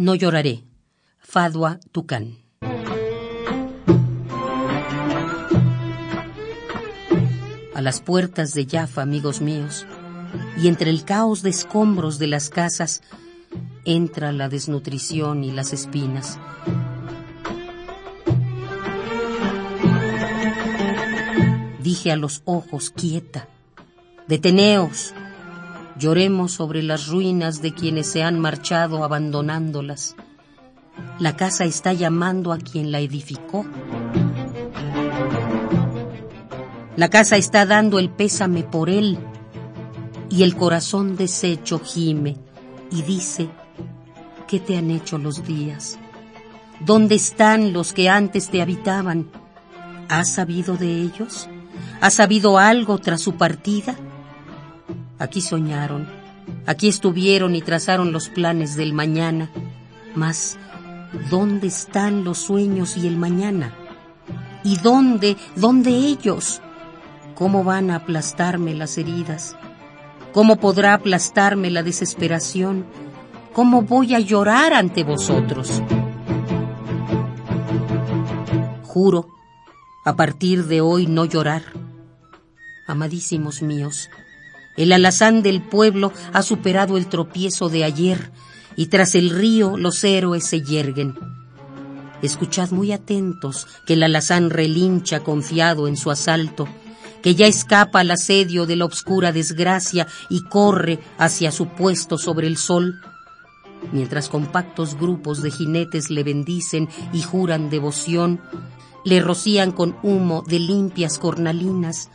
No lloraré. Fadua Tucán. A las puertas de Jaffa, amigos míos, y entre el caos de escombros de las casas, entra la desnutrición y las espinas. Dije a los ojos, quieta, deteneos, Lloremos sobre las ruinas de quienes se han marchado abandonándolas. La casa está llamando a quien la edificó. La casa está dando el pésame por él y el corazón deshecho gime y dice, ¿qué te han hecho los días? ¿Dónde están los que antes te habitaban? ¿Has sabido de ellos? ¿Has sabido algo tras su partida? Aquí soñaron, aquí estuvieron y trazaron los planes del mañana. Mas, ¿dónde están los sueños y el mañana? ¿Y dónde, dónde ellos? ¿Cómo van a aplastarme las heridas? ¿Cómo podrá aplastarme la desesperación? ¿Cómo voy a llorar ante vosotros? Juro, a partir de hoy no llorar. Amadísimos míos, el alazán del pueblo ha superado el tropiezo de ayer y tras el río los héroes se yerguen. Escuchad muy atentos que el alazán relincha confiado en su asalto, que ya escapa al asedio de la obscura desgracia y corre hacia su puesto sobre el sol, mientras compactos grupos de jinetes le bendicen y juran devoción, le rocían con humo de limpias cornalinas,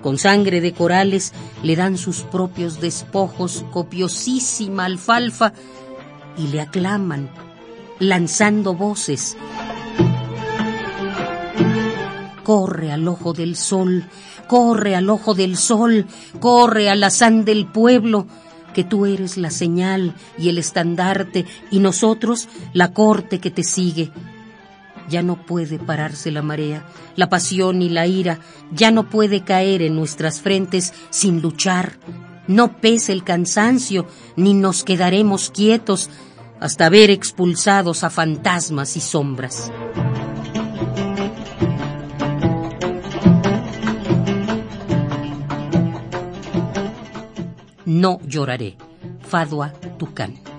con sangre de corales le dan sus propios despojos, copiosísima alfalfa, y le aclaman, lanzando voces. Corre al ojo del sol, corre al ojo del sol, corre al azán del pueblo, que tú eres la señal y el estandarte, y nosotros la corte que te sigue ya no puede pararse la marea, la pasión y la ira ya no puede caer en nuestras frentes sin luchar. No pese el cansancio, ni nos quedaremos quietos hasta ver expulsados a fantasmas y sombras. No lloraré. Fadua Tucán.